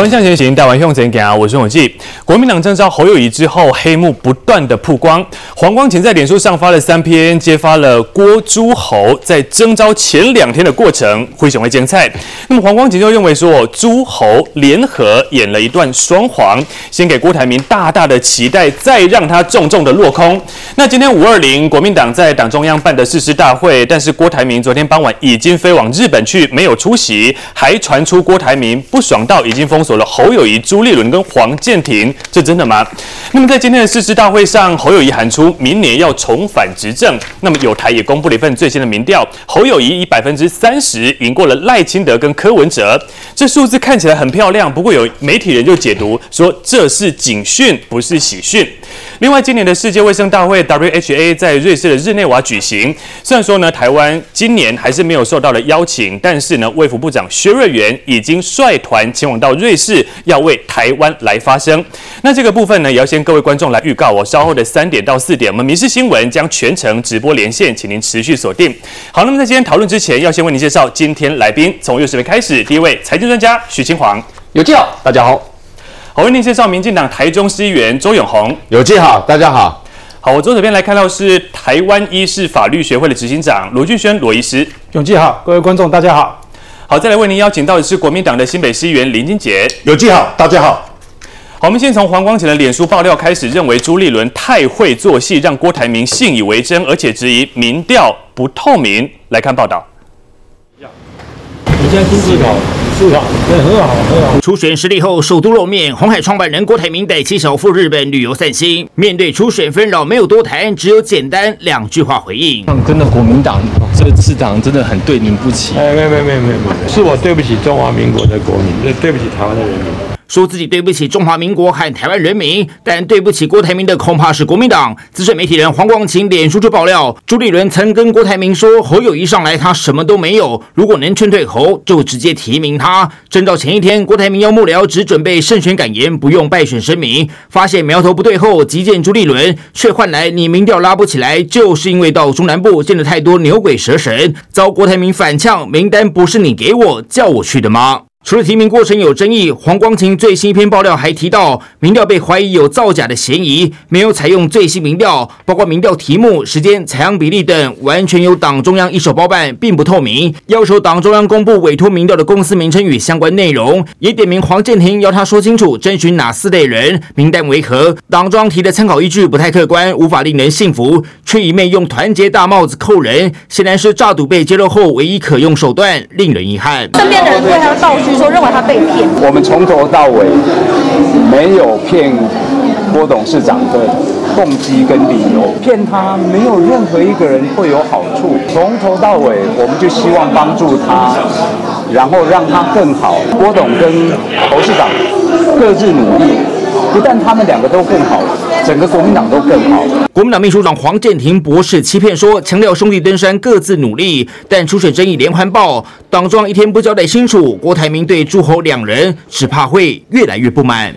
台湾向前行，台湾向前行。我是永记。国民党征召侯友宜之后，黑幕不断的曝光。黄光芹在脸书上发了三篇，揭发了郭朱侯在征召前两天的过程，灰熊会精菜。那么黄光芹就认为说，朱侯联合演了一段双簧，先给郭台铭大大的期待，再让他重重的落空。那今天五二零，国民党在党中央办的誓师大会，但是郭台铭昨天傍晚已经飞往日本去，没有出席，还传出郭台铭不爽到已经封锁了侯友宜、朱立伦跟黄健庭，这真的吗？那么在今天的誓师大会上，侯友谊喊出明年要重返执政。那么友台也公布了一份最新的民调，侯友谊以百分之三十赢过了赖清德跟柯文哲，这数字看起来很漂亮。不过有媒体人就解读说，这是警讯，不是喜讯。另外，今年的世界卫生大会 （WHA） 在瑞士的日内瓦举行，虽然说呢，台湾今年还是没有受到了邀请，但是呢，卫福部长薛瑞元已经率团前往到瑞士，要为台湾来发声。那这个部分呢，也要先各位观众来预告，我稍后的三点到四点，我们民事新闻将全程直播连线，请您持续锁定。好，那么在今天讨论之前，要先为您介绍今天来宾，从右手边开始，第一位财经专家许嶔煌，有记好，大家好。好，为您介绍民进党台中市议员周永红，有记好，大家好。好，我左手边来看到是台湾医事法律学会的执行长罗俊轩罗医师，永记好，各位观众大家好。好，再来为您邀请到的是国民党的新北市议员林金杰，有记好，大家好。好，我们先从黄光前的脸书爆料开始，认为朱立伦太会做戏，让郭台铭信以为真，而且质疑民调不透明。来看报道。你现在经济好，是吧？对，很好，很好。初选失利后，首都露面，红海创办人郭台铭带妻小赴日本旅游散心。面对初选纷扰，没有多谈，只有简单两句话回应：真的国民党这个次党真的很对您不起。哎，没有没有没有没有，是我对不起中华民国的国民，对对不起台湾的人民。说自己对不起中华民国和台湾人民，但对不起郭台铭的恐怕是国民党。资深媒体人黄光芹脸书就爆料，朱立伦曾跟郭台铭说，侯友宜上来他什么都没有，如果能劝退侯，就直接提名他。征召前一天，郭台铭要幕僚只准备胜选感言，不用败选声明。发现苗头不对后，急见朱立伦，却换来你民调拉不起来，就是因为到中南部见了太多牛鬼蛇神，遭郭台铭反呛，名单不是你给我叫我去的吗？除了提名过程有争议，黄光芹最新一篇爆料还提到，民调被怀疑有造假的嫌疑，没有采用最新民调，包括民调题目、时间、采样比例等，完全由党中央一手包办，并不透明。要求党中央公布委托民调的公司名称与相关内容，也点名黄健庭，要他说清楚征询哪四类人，名单为何。党中央提的参考依据不太客观，无法令人。信服，却一面用团结大帽子扣人，显然是诈赌被揭露后唯一可用手段，令人。遗憾。身边的人。对他道具。说认为他被骗，我们从头到尾没有骗郭董事长的动机跟理由，骗他没有任何一个人会有好处。从头到尾，我们就希望帮助他，然后让他更好。郭董跟侯市长各自努力，不但他们两个都更好。整个国民党都更好。国民党秘书长黄建庭博士欺骗说，强调兄弟登山各自努力，但出水争议连环爆，党中央一天不交代清楚，郭台铭对诸侯两人只怕会越来越不满。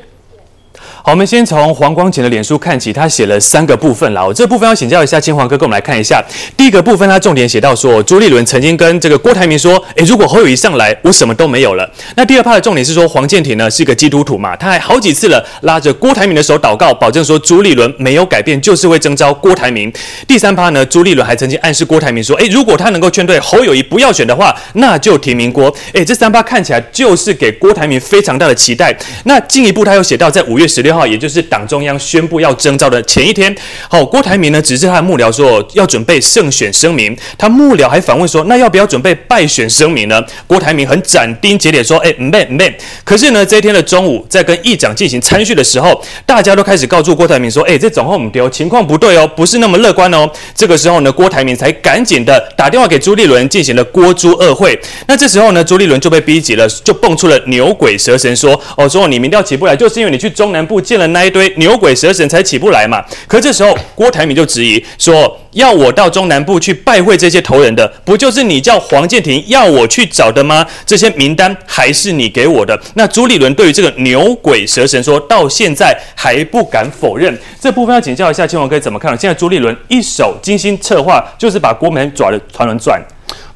好，我们先从黄光前的脸书看起，他写了三个部分啦。我这部分要请教一下金黄哥，跟我们来看一下。第一个部分，他重点写到说，朱立伦曾经跟这个郭台铭说，诶，如果侯友谊上来，我什么都没有了。那第二 part 的重点是说，黄健庭呢是一个基督徒嘛，他还好几次了拉着郭台铭的手祷告，保证说朱立伦没有改变，就是会征召郭台铭。第三 part 呢，朱立伦还曾经暗示郭台铭说，诶，如果他能够劝退侯友谊不要选的话，那就提名郭。诶，这三 part 看起来就是给郭台铭非常大的期待。那进一步他又写到，在五月十六。号，也就是党中央宣布要征召的前一天，好，郭台铭呢指示他的幕僚说要准备胜选声明，他幕僚还反问说，那要不要准备败选声明呢？郭台铭很斩钉截铁说，哎，唔免唔免。可是呢，这一天的中午，在跟议长进行参叙的时候，大家都开始告诉郭台铭说，哎，这总后唔丢，情况不对哦，不是那么乐观哦。这个时候呢，郭台铭才赶紧的打电话给朱立伦进行了郭朱二会。那这时候呢，朱立伦就被逼急了，就蹦出了牛鬼蛇神说，哦，说你民调起不来，就是因为你去中南部。见了那一堆牛鬼蛇神才起不来嘛？可这时候郭台铭就质疑说：“要我到中南部去拜会这些头人的，不就是你叫黄建庭要我去找的吗？这些名单还是你给我的？”那朱立伦对于这个牛鬼蛇神说到现在还不敢否认。这部分要请教一下嶔煌哥怎么看？现在朱立伦一手精心策划，就是把郭台铭抓的团团转。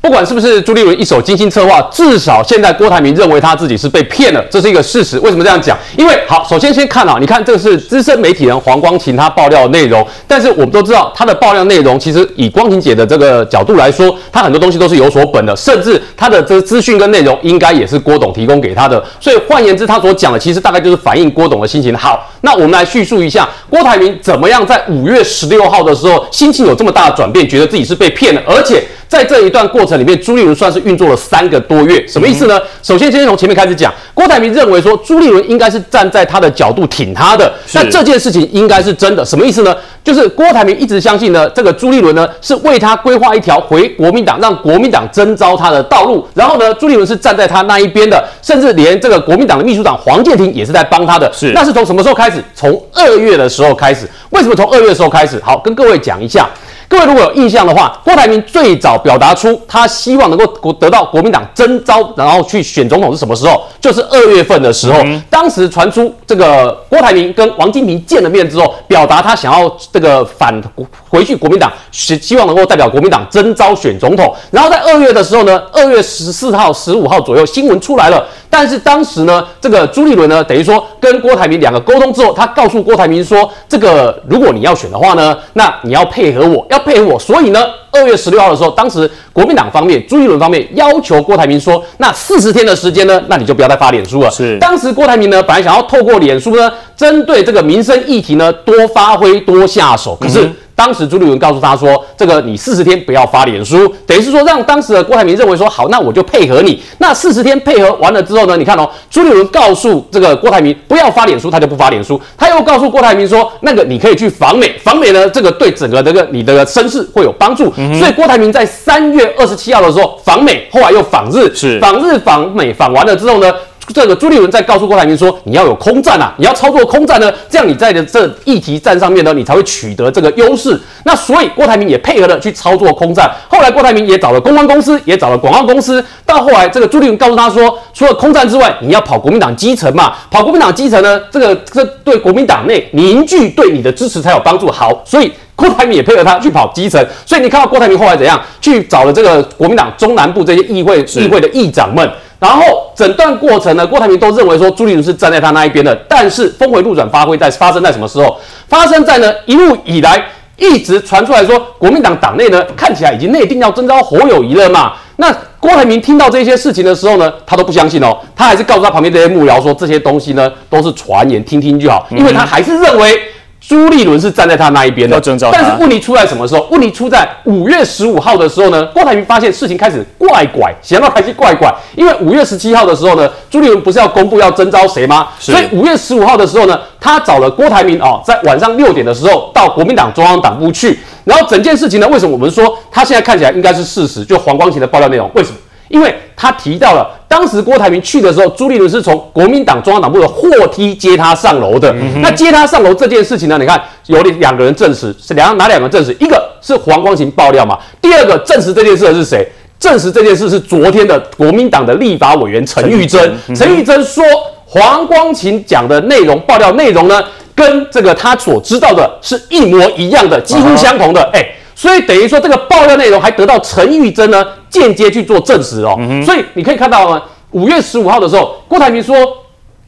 不管是不是朱立伦一手精心策划，至少现在郭台铭认为他自己是被骗了，这是一个事实。为什么这样讲？因为好，首先先看啊，你看这是资深媒体人黄光芹他爆料的内容，但是我们都知道他的爆料内容其实以光芹姐的这个角度来说，他很多东西都是有所本的，甚至他的这资讯跟内容应该也是郭董提供给他的。所以换言之，他所讲的其实大概就是反映郭董的心情。好，那我们来叙述一下郭台铭怎么样在五月十六号的时候心情有这么大的转变，觉得自己是被骗了，而且。在这一段过程里面，朱立伦算是运作了三个多月，什么意思呢？首先，先从前面开始讲，郭台铭认为说朱立伦应该是站在他的角度挺他的，那这件事情应该是真的，什么意思呢？就是郭台铭一直相信呢，这个朱立伦呢是为他规划一条回国民党，让国民党征召他的道路，然后呢，朱立伦是站在他那一边的，甚至连这个国民党的秘书长黄建庭也是在帮他的，是，那是从什么时候开始？从二月的时候开始，为什么从二月的时候开始？好，跟各位讲一下。各位如果有印象的话，郭台铭最早表达出他希望能够国得到国民党征召，然后去选总统是什么时候？就是二月份的时候。嗯、当时传出这个郭台铭跟王金平见了面之后，表达他想要这个返回去国民党，希希望能够代表国民党征召选总统。然后在二月的时候呢，二月十四号、十五号左右新闻出来了。但是当时呢，这个朱立伦呢，等于说跟郭台铭两个沟通之后，他告诉郭台铭说，这个如果你要选的话呢，那你要配合我，要配合我。所以呢，二月十六号的时候，当时国民党方面，朱一伦方面要求郭台铭说，那四十天的时间呢，那你就不要再发脸书了。是，当时郭台铭呢，本来想要透过脸书呢，针对这个民生议题呢，多发挥、多下手，可是。嗯当时朱立伦告诉他说：“这个你四十天不要发脸书，等于是说让当时的郭台铭认为说好，那我就配合你。那四十天配合完了之后呢，你看哦，朱立伦告诉这个郭台铭不要发脸书，他就不发脸书。他又告诉郭台铭说，那个你可以去访美，访美呢，这个对整个这个你的身世会有帮助。所以郭台铭在三月二十七号的时候访美，后来又访日，是访日访美访完了之后呢。”这个朱立伦在告诉郭台铭说：“你要有空战啊，你要操作空战呢，这样你在的这议题战上面呢，你才会取得这个优势。那所以郭台铭也配合了去操作空战。后来郭台铭也找了公关公司，也找了广告公司。到后来，这个朱立伦告诉他说，除了空战之外，你要跑国民党基层嘛，跑国民党基层呢，这个这对国民党内凝聚对你的支持才有帮助。好，所以郭台铭也配合他去跑基层。所以你看到郭台铭后来怎样，去找了这个国民党中南部这些议会议会的议长们。”然后整段过程呢，郭台铭都认为说朱立伦是站在他那一边的，但是峰回路转发挥在发生在什么时候？发生在呢一路以来一直传出来说国民党党内呢看起来已经内定要征召侯友宜了嘛。那郭台铭听到这些事情的时候呢，他都不相信哦，他还是告诉他旁边这些幕僚说这些东西呢都是传言，听听就好，因为他还是认为。朱立伦是站在他那一边的，但是问题出在什么时候？问题出在五月十五号的时候呢？郭台铭发现事情开始怪怪，想到还是怪怪，因为五月十七号的时候呢，朱立伦不是要公布要征召谁吗？所以五月十五号的时候呢，他找了郭台铭哦，在晚上六点的时候到国民党中央党部去，然后整件事情呢，为什么我们说他现在看起来应该是事实？就黄光芹的爆料内容，为什么？因为他提到了，当时郭台铭去的时候，朱立伦是从国民党中央党部的货梯接他上楼的。嗯、那接他上楼这件事情呢，你看有两个人证实，是两哪两个证实？一个是黄光芹爆料嘛，第二个证实这件事的是谁？证实这件事是昨天的国民党的立法委员陈玉珍。陈玉珍说，黄光芹讲的内容爆料内容呢，跟这个他所知道的是一模一样的，几乎相同的。哎、欸。所以等于说，这个爆料内容还得到陈玉珍呢间接去做证实哦。嗯、所以你可以看到呢，五月十五号的时候，郭台铭说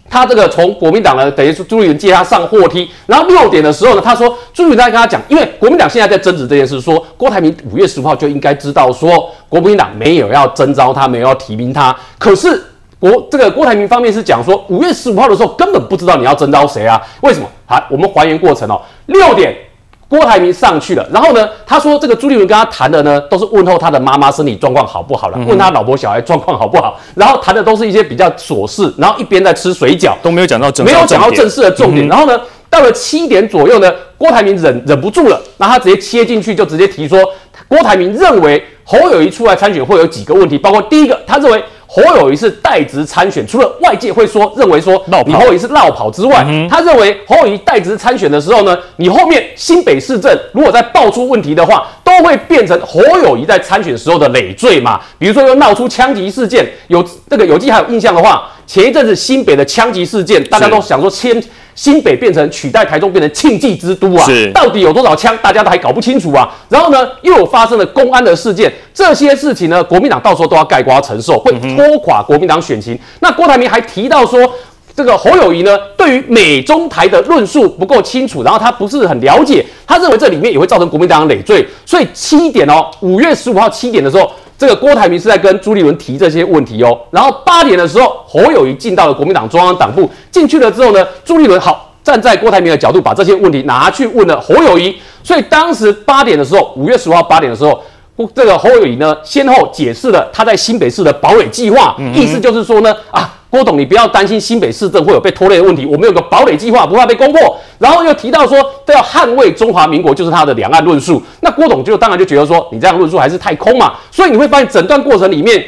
他这个从国民党呢，等于是朱立伦接他上货梯，然后六点的时候呢，他说朱立伦在跟他讲，因为国民党现在在争执这件事，说郭台铭五月十五号就应该知道说国民党没有要征召他，没有要提名他。可是国这个郭台铭方面是讲说五月十五号的时候根本不知道你要征召谁啊？为什么？好，我们还原过程哦，六点。郭台铭上去了，然后呢，他说这个朱立伦跟他谈的呢，都是问候他的妈妈身体状况好不好了，嗯、问他老婆小孩状况好不好，然后谈的都是一些比较琐事，然后一边在吃水饺，都没有讲到正，没有讲到正式的重点。嗯、然后呢，到了七点左右呢，郭台铭忍忍不住了，那他直接切进去，就直接提说，郭台铭认为侯友谊出来参选会有几个问题，包括第一个，他认为。侯友谊是代职参选，除了外界会说认为说你侯友谊是绕跑之外，嗯、他认为侯友谊代职参选的时候呢，你后面新北市政如果再爆出问题的话，都会变成侯友谊在参选时候的累赘嘛。比如说又闹出枪击事件，有这个有记还有印象的话。前一阵子新北的枪击事件，大家都想说先新北变成取代台中变成庆忌之都啊，到底有多少枪，大家都还搞不清楚啊。然后呢，又有发生了公安的事件，这些事情呢，国民党到时候都要盖瓜承受，会拖垮国民党选情。那郭台铭还提到说。这个侯友谊呢，对于美中台的论述不够清楚，然后他不是很了解，他认为这里面也会造成国民党的累赘，所以七点哦，五月十五号七点的时候，这个郭台铭是在跟朱立伦提这些问题哦，然后八点的时候，侯友谊进到了国民党中央党部，进去了之后呢，朱立伦好站在郭台铭的角度，把这些问题拿去问了侯友谊，所以当时八点的时候，五月十五号八点的时候，这个侯友宜呢，先后解释了他在新北市的堡垒计划，意思就是说呢，啊。郭董，你不要担心新北市政会有被拖累的问题，我们有个堡垒计划，不怕被攻破。然后又提到说，都要捍卫中华民国，就是他的两岸论述。那郭董就当然就觉得说，你这样论述还是太空嘛。所以你会发现，整段过程里面，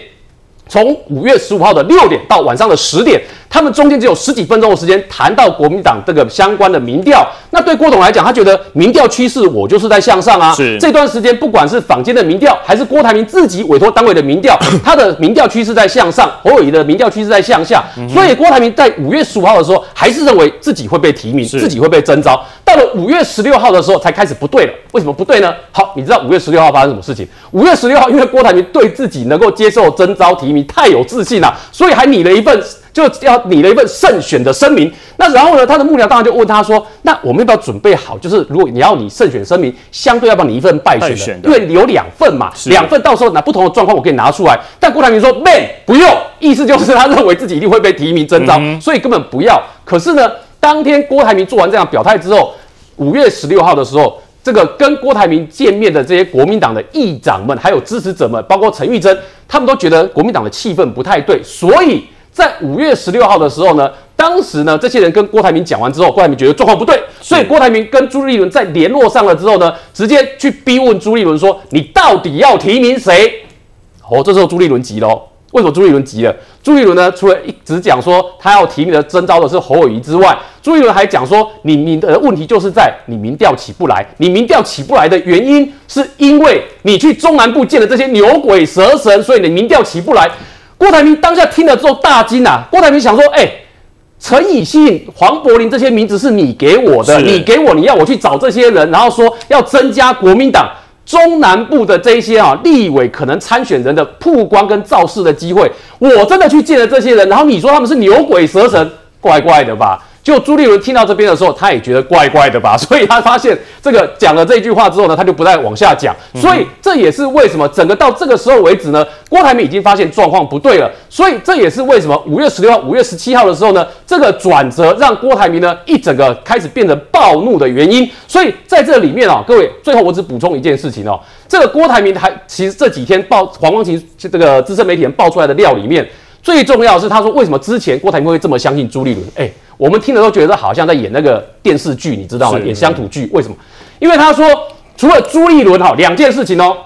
从五月十五号的六点到晚上的十点。他们中间只有十几分钟的时间谈到国民党这个相关的民调，那对郭董来讲，他觉得民调趋势我就是在向上啊。是这段时间，不管是坊间的民调，还是郭台铭自己委托单位的民调，他的民调趋势在向上，侯友宜的民调趋势在向下。所以郭台铭在五月十五号的时候，还是认为自己会被提名，自己会被征召。到了五月十六号的时候，才开始不对了。为什么不对呢？好，你知道五月十六号发生什么事情？五月十六号，因为郭台铭对自己能够接受征召提名太有自信了，所以还拟了一份。就要拟了一份胜选的声明，那然后呢，他的幕僚当然就问他说：“那我们要不要准备好？就是如果你要你胜选声明，相对要不要你一份败选的？选的因为有两份嘛，两份到时候拿不同的状况，我可以拿出来。但郭台铭说：‘Man，不用。’意思就是他认为自己一定会被提名征召，嗯、所以根本不要。可是呢，当天郭台铭做完这样表态之后，五月十六号的时候，这个跟郭台铭见面的这些国民党的议长们，还有支持者们，包括陈玉珍，他们都觉得国民党的气氛不太对，所以。在五月十六号的时候呢，当时呢，这些人跟郭台铭讲完之后，郭台铭觉得状况不对，所以郭台铭跟朱立伦在联络上了之后呢，直接去逼问朱立伦说：“你到底要提名谁？”哦，这时候朱立伦急了。为什么朱立伦急了？朱立伦呢，除了一直讲说他要提名的征召的是侯友谊之外，朱立伦还讲说：“你你的问题就是在你民调起不来，你民调起不来的原因是因为你去中南部见了这些牛鬼蛇神，所以你民调起不来。”郭台铭当下听了之后大惊啊！郭台铭想说：“哎、欸，陈以信、黄柏林这些名字是你给我的，你给我，你要我去找这些人，然后说要增加国民党中南部的这些啊立委可能参选人的曝光跟造势的机会。我真的去见了这些人，然后你说他们是牛鬼蛇神，怪怪的吧？”就朱立伦听到这边的时候，他也觉得怪怪的吧，所以他发现这个讲了这句话之后呢，他就不再往下讲。所以这也是为什么整个到这个时候为止呢，郭台铭已经发现状况不对了。所以这也是为什么五月十六号、五月十七号的时候呢，这个转折让郭台铭呢一整个开始变得暴怒的原因。所以在这里面啊，各位，最后我只补充一件事情哦，这个郭台铭还其实这几天爆黄光芹这个资深媒体人爆出来的料里面，最重要是他说为什么之前郭台铭会这么相信朱立伦？哎。我们听了都觉得好像在演那个电视剧，你知道吗？演乡土剧。为什么？因为他说，除了朱立伦哈，两件事情哦。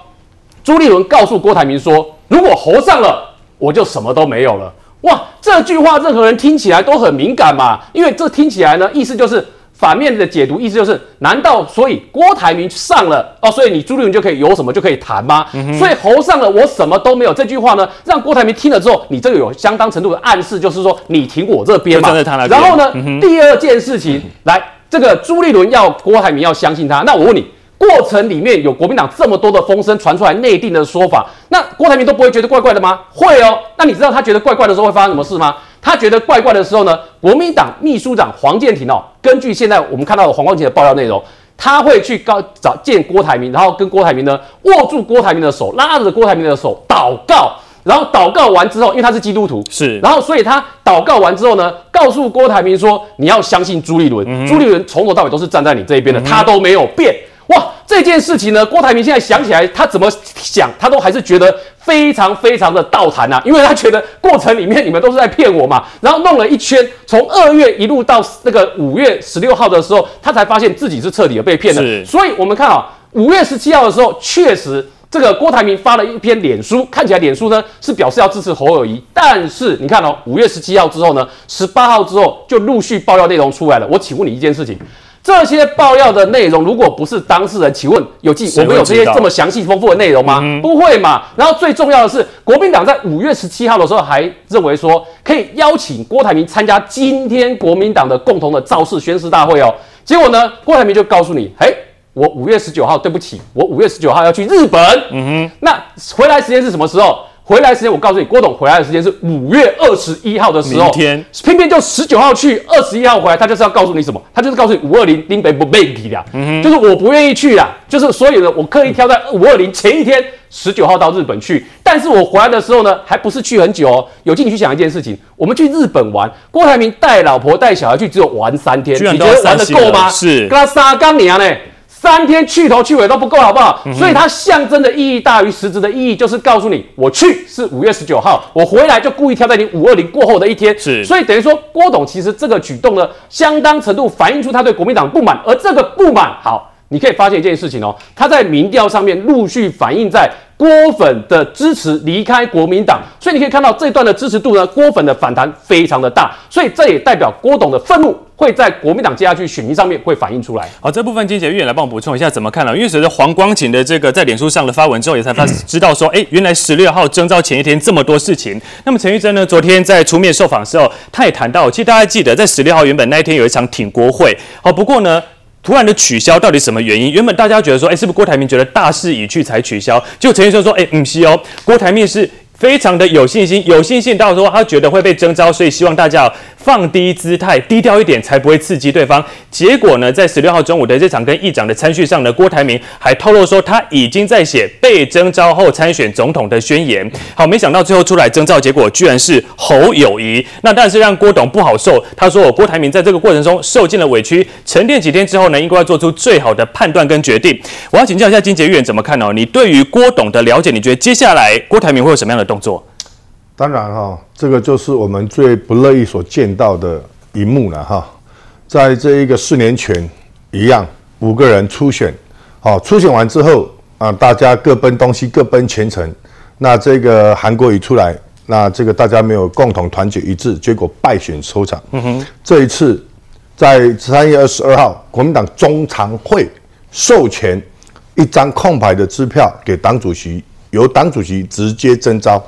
朱立伦告诉郭台铭说，如果侯上了，我就什么都没有了。哇，这句话任何人听起来都很敏感嘛。因为这听起来呢，意思就是。反面的解读意思就是，难道所以郭台铭上了哦，所以你朱立伦就可以有什么就可以谈吗？嗯、所以侯上了，我什么都没有。这句话呢，让郭台铭听了之后，你这个有相当程度的暗示，就是说你挺我这边嘛。然后呢、嗯，第二件事情，来，这个朱立伦要郭台铭要相信他。那我问你，过程里面有国民党这么多的风声传出来，内定的说法，那郭台铭都不会觉得怪怪的吗？会哦。那你知道他觉得怪怪的时候会发生什么事吗？他觉得怪怪的时候呢，国民党秘书长黄建庭哦，根据现在我们看到的黄光芹的爆料内容，他会去告找见郭台铭，然后跟郭台铭呢握住郭台铭的手，拉着郭台铭的手祷告，然后祷告完之后，因为他是基督徒，是，然后所以他祷告完之后呢，告诉郭台铭说，你要相信朱立伦，嗯、朱立伦从头到尾都是站在你这一边的，嗯、他都没有变。哇，这件事情呢，郭台铭现在想起来，他怎么想，他都还是觉得非常非常的倒谈呐，因为他觉得过程里面你们都是在骗我嘛，然后弄了一圈，从二月一路到那个五月十六号的时候，他才发现自己是彻底的被骗了。所以我们看啊，五月十七号的时候，确实这个郭台铭发了一篇脸书，看起来脸书呢是表示要支持侯友谊，但是你看哦，五月十七号之后呢，十八号之后就陆续爆料内容出来了。我请问你一件事情。这些爆料的内容，如果不是当事人，请问有记我们有这些这么详细丰富的内容吗？嗯、不会嘛。然后最重要的是，国民党在五月十七号的时候还认为说，可以邀请郭台铭参加今天国民党的共同的造势宣誓大会哦。结果呢，郭台铭就告诉你，嘿，我五月十九号，对不起，我五月十九号要去日本。嗯哼，那回来时间是什么时候？回来时间，我告诉你，郭董回来的时间是五月二十一号的时候，明天偏偏就十九号去，二十一号回来，他就是要告诉你什么？他就是告诉你五二零林北不被提的，嗯，就是我不愿意去啦，就是所以呢，我刻意挑在五二零前一天，十九号到日本去，但是我回来的时候呢，还不是去很久哦。有进去想一件事情，我们去日本玩，郭台铭带老婆带小孩去，只有玩三天，你觉得玩得够吗？是，跟他杀刚年呢。三天去头去尾都不够，好不好？嗯、所以它象征的意义大于实质的意义，就是告诉你，我去是五月十九号，我回来就故意挑在你五二零过后的一天。是，所以等于说郭董其实这个举动呢，相当程度反映出他对国民党不满，而这个不满，好，你可以发现一件事情哦，他在民调上面陆续反映在。郭粉的支持离开国民党，所以你可以看到这段的支持度呢，郭粉的反弹非常的大，所以这也代表郭董的愤怒会在国民党接下去选民上面会反映出来。好，这部分金姐玉也来帮我补充一下怎么看呢？因为随着黄光芹的这个在脸书上的发文之后，也才发知道说，哎、嗯，原来十六号征召前一天这么多事情。那么陈玉珍呢，昨天在出面受访的时候，他也谈到，其实大家记得在十六号原本那一天有一场挺国会，好，不过呢。突然的取消，到底什么原因？原本大家觉得说，哎，是不是郭台铭觉得大势已去才取消？就陈玉生说，哎，不是哦，郭台铭是非常的有信心，有信心到说他觉得会被征召，所以希望大家。放低姿态，低调一点，才不会刺激对方。结果呢，在十六号中午的这场跟议长的餐叙上呢，郭台铭还透露说他已经在写被征召后参选总统的宣言。好，没想到最后出来征召结果居然是侯友谊，那但是让郭董不好受。他说：“我郭台铭在这个过程中受尽了委屈，沉淀几天之后呢，应该要做出最好的判断跟决定。”我要请教一下金杰议员怎么看哦？你对于郭董的了解，你觉得接下来郭台铭会有什么样的动作？当然哈，这个就是我们最不乐意所见到的一幕了哈。在这一个四年前一样，五个人初选，好，初选完之后啊，大家各奔东西，各奔前程。那这个韩国瑜出来，那这个大家没有共同团结一致，结果败选收场。嗯哼。这一次在三月二十二号，国民党中常会授权一张空白的支票给党主席，由党主席直接征召。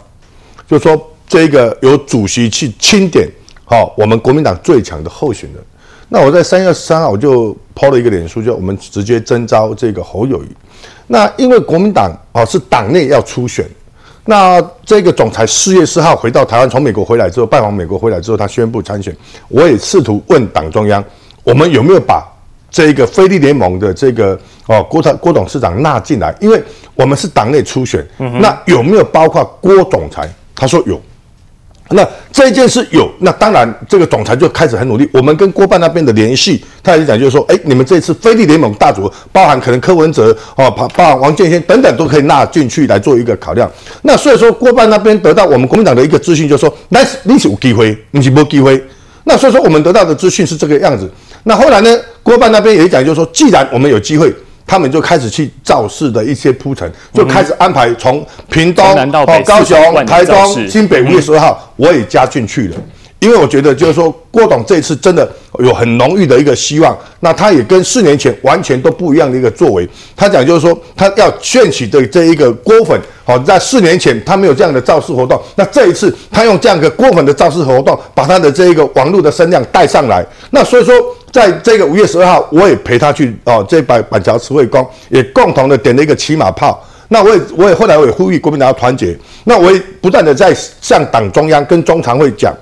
就说这个由主席去钦点，好，我们国民党最强的候选人。那我在三月十三号我就抛了一个脸书，就我们直接征召这个侯友谊。那因为国民党哦是党内要初选，那这个总裁四月四号回到台湾，从美国回来之后拜访美国回来之后，他宣布参选。我也试图问党中央，我们有没有把这个非利联盟的这个哦郭台郭董事长纳进来？因为我们是党内初选，那有没有包括郭总裁？他说有，那这件事有，那当然这个总裁就开始很努力。我们跟郭办那边的联系，他也讲就是说，哎，你们这次非利联盟大组，包含可能柯文哲哦，包包含王建煊等等，都可以纳进去来做一个考量。那所以说郭办那边得到我们国民党的一个资讯，就是说，那你是有机会，你是没机会。那所以说我们得到的资讯是这个样子。那后来呢，郭办那边也讲就是说，既然我们有机会。他们就开始去造势的一些铺陈，就开始安排从屏东、到、高雄、台东、新北五月十二号，我也加进去了。因为我觉得就是说，郭董这一次真的有很浓郁的一个希望。那他也跟四年前完全都不一样的一个作为。他讲就是说，他要炫起的这一个郭粉，好，在四年前他没有这样的造势活动，那这一次他用这样一个郭粉的造势活动，把他的这一个网络的声量带上来。那所以说，在这个五月十二号，我也陪他去哦，这板板桥慈惠宫也共同的点了一个骑马炮。那我也我也后来我也呼吁国民党要团结。那我也不断的在向党中央跟中常会讲。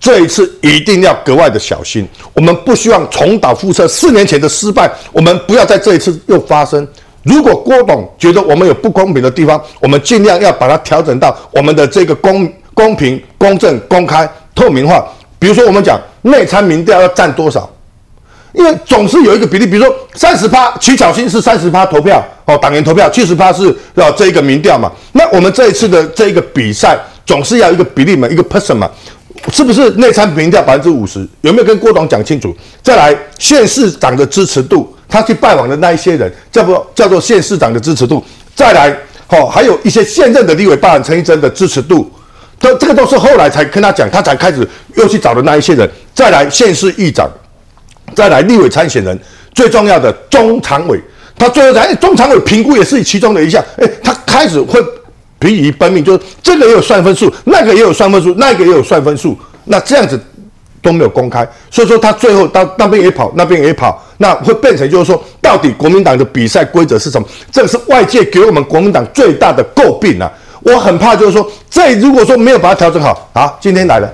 这一次一定要格外的小心，我们不希望重蹈覆辙。四年前的失败，我们不要在这一次又发生。如果郭董觉得我们有不公平的地方，我们尽量要把它调整到我们的这个公公平、公正、公开、透明化。比如说，我们讲内参民调要占多少？因为总是有一个比例，比如说三十趴，取巧心是三十趴投票哦，党员投票，七十趴是要这一个民调嘛。那我们这一次的这一个比赛，总是要一个比例嘛，一个 person 嘛。是不是内参民调百分之五十？有没有跟郭董讲清楚？再来县市长的支持度，他去拜访的那一些人，叫做叫做县市长的支持度。再来，哦，还有一些现任的立委，包含陈玉珍的支持度，这这个都是后来才跟他讲，他才开始又去找的那一些人。再来县市议长，再来立委参选人，最重要的中常委，他最后在中常委评估也是其中的一项，哎，他开始会疲于奔命，就是这个也有算分数，那个也有算分数，那个也有算分数，那这样子都没有公开，所以说他最后到那边也跑，那边也跑，那会变成就是说，到底国民党的比赛规则是什么？这个是外界给我们国民党最大的诟病啊！我很怕就是说，这如果说没有把它调整好，啊，今天来了，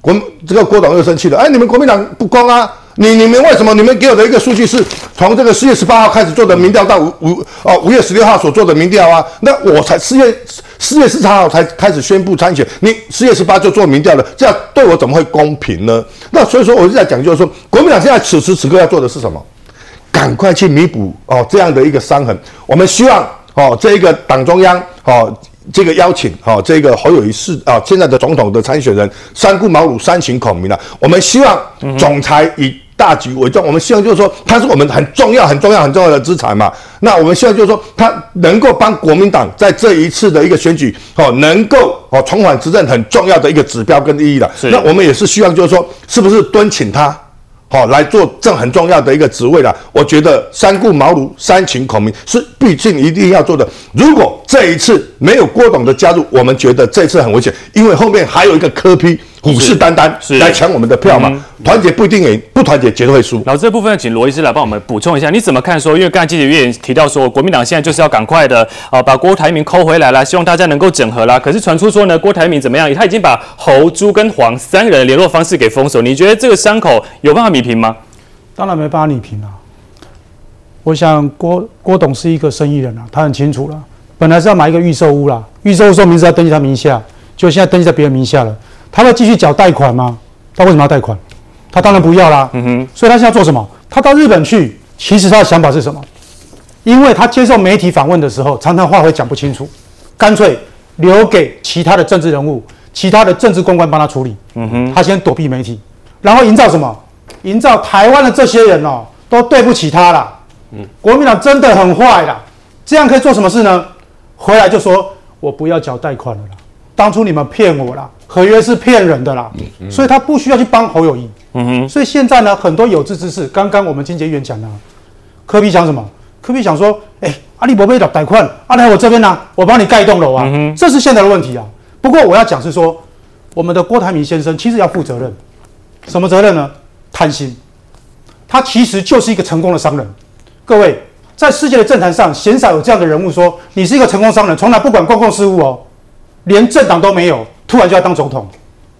国这个郭董又生气了，哎，你们国民党不公啊！你你们为什么？你们给我的一个数据是从这个四月十八号开始做的民调到五五哦五月十六号所做的民调啊？那我才四月四月十三号才开始宣布参选，你四月十八就做民调了，这样对我怎么会公平呢？那所以说我就在讲，就是说国民党现在此时此刻要做的是什么？赶快去弥补哦这样的一个伤痕。我们希望哦这一个党中央哦。这个邀请，哈，这个侯友宜是啊，现在的总统的参选人，三顾茅庐三请孔明了。我们希望总裁以大局为重，我们希望就是说，他是我们很重要、很重要、很重要的资产嘛。那我们希望就是说，他能够帮国民党在这一次的一个选举，哦，能够哦重返执政，很重要的一个指标跟意义了。那我们也是希望就是说，是不是敦请他？好，来做这很重要的一个职位了。我觉得三顾茅庐三请孔明是毕竟一定要做的。如果这一次没有郭董的加入，我们觉得这次很危险，因为后面还有一个柯 P。虎视眈眈来抢我们的票嘛？团结不一定赢，不团结绝对会输。然后这部分要请罗医师来帮我们补充一下，你怎么看说？因为刚才记者也提到说，国民党现在就是要赶快的啊，把郭台铭抠回来啦，希望大家能够整合啦。可是传出说呢，郭台铭怎么样？他已经把侯、朱跟黄三个人的联络方式给封锁。你觉得这个伤口有办法弥平吗？当然没办法弥平了。我想郭郭董是一个生意人啊，他很清楚了。本来是要买一个预售屋啦，预售屋说名字要登记他名下，就现在登记在别人名下了。他会继续缴贷款吗？他为什么要贷款？他当然不要啦。嗯哼。所以他现在做什么？他到日本去，其实他的想法是什么？因为他接受媒体访问的时候，常常话会讲不清楚，干脆留给其他的政治人物、其他的政治公关帮他处理。嗯哼。他先躲避媒体，然后营造什么？营造台湾的这些人哦，都对不起他啦。嗯。国民党真的很坏啦，这样可以做什么事呢？回来就说我不要缴贷款了啦，当初你们骗我啦。合约是骗人的啦，所以他不需要去帮侯友宜。嗯哼，所以现在呢，很多有志之士，刚刚我们金杰院讲的，柯 P 想什么？科比想说，哎，阿里伯贝的贷款，阿来我这边呢，我帮你盖一栋楼啊。嗯哼，这是现在的问题啊。不过我要讲是说，我们的郭台铭先生其实要负责任，什么责任呢？贪心，他其实就是一个成功的商人。各位，在世界的政坛上，鲜少有这样的人物说，你是一个成功商人，从来不管公共事务哦，连政党都没有。突然就要当总统，